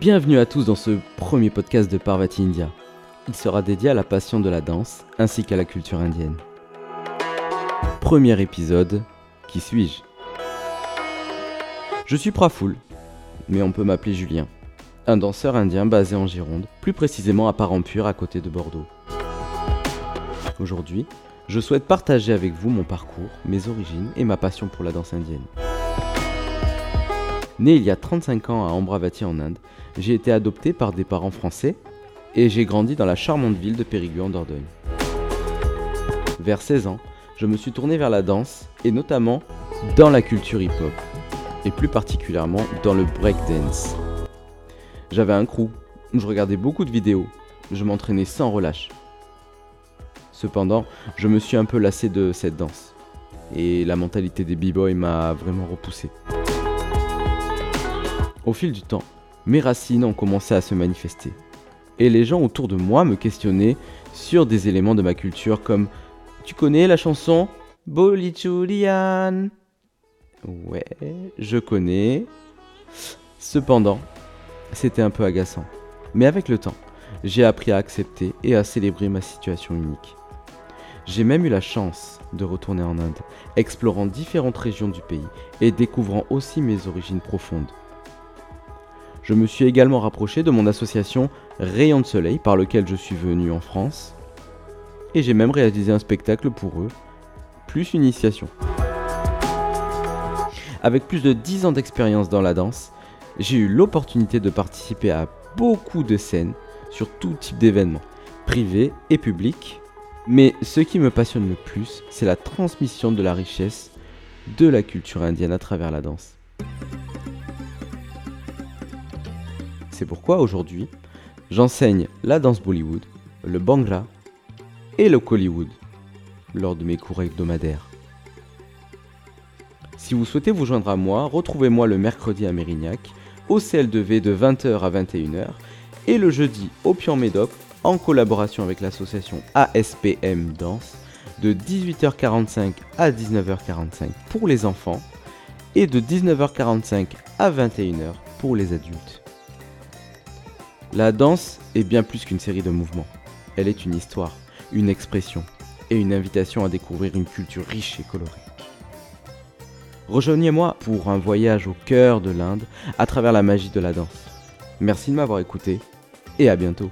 Bienvenue à tous dans ce premier podcast de Parvati India. Il sera dédié à la passion de la danse ainsi qu'à la culture indienne. Premier épisode, qui suis-je? Je suis Praful, mais on peut m'appeler Julien, un danseur indien basé en Gironde, plus précisément à Parampur à côté de Bordeaux. Aujourd'hui, je souhaite partager avec vous mon parcours, mes origines et ma passion pour la danse indienne. Né il y a 35 ans à Ambravati en Inde, j'ai été adopté par des parents français et j'ai grandi dans la charmante ville de Périgueux en Dordogne. Vers 16 ans, je me suis tourné vers la danse et notamment dans la culture hip-hop et plus particulièrement dans le breakdance. J'avais un crew, je regardais beaucoup de vidéos, je m'entraînais sans relâche. Cependant, je me suis un peu lassé de cette danse et la mentalité des b-boys m'a vraiment repoussé. Au fil du temps, mes racines ont commencé à se manifester. Et les gens autour de moi me questionnaient sur des éléments de ma culture comme Tu connais la chanson? Bolichulian Ouais, je connais. Cependant, c'était un peu agaçant. Mais avec le temps, j'ai appris à accepter et à célébrer ma situation unique. J'ai même eu la chance de retourner en Inde, explorant différentes régions du pays et découvrant aussi mes origines profondes. Je me suis également rapproché de mon association Rayon de Soleil par lequel je suis venu en France. Et j'ai même réalisé un spectacle pour eux, plus une initiation. Avec plus de 10 ans d'expérience dans la danse, j'ai eu l'opportunité de participer à beaucoup de scènes sur tout type d'événements, privés et publics. Mais ce qui me passionne le plus, c'est la transmission de la richesse de la culture indienne à travers la danse. C'est pourquoi aujourd'hui, j'enseigne la danse Bollywood, le Bangla et le Kollywood lors de mes cours hebdomadaires. Si vous souhaitez vous joindre à moi, retrouvez-moi le mercredi à Mérignac, au CL2V de 20h à 21h et le jeudi au Pian Médoc en collaboration avec l'association ASPM Danse de 18h45 à 19h45 pour les enfants et de 19h45 à 21h pour les adultes. La danse est bien plus qu'une série de mouvements. Elle est une histoire, une expression et une invitation à découvrir une culture riche et colorée. Rejoignez-moi pour un voyage au cœur de l'Inde à travers la magie de la danse. Merci de m'avoir écouté et à bientôt.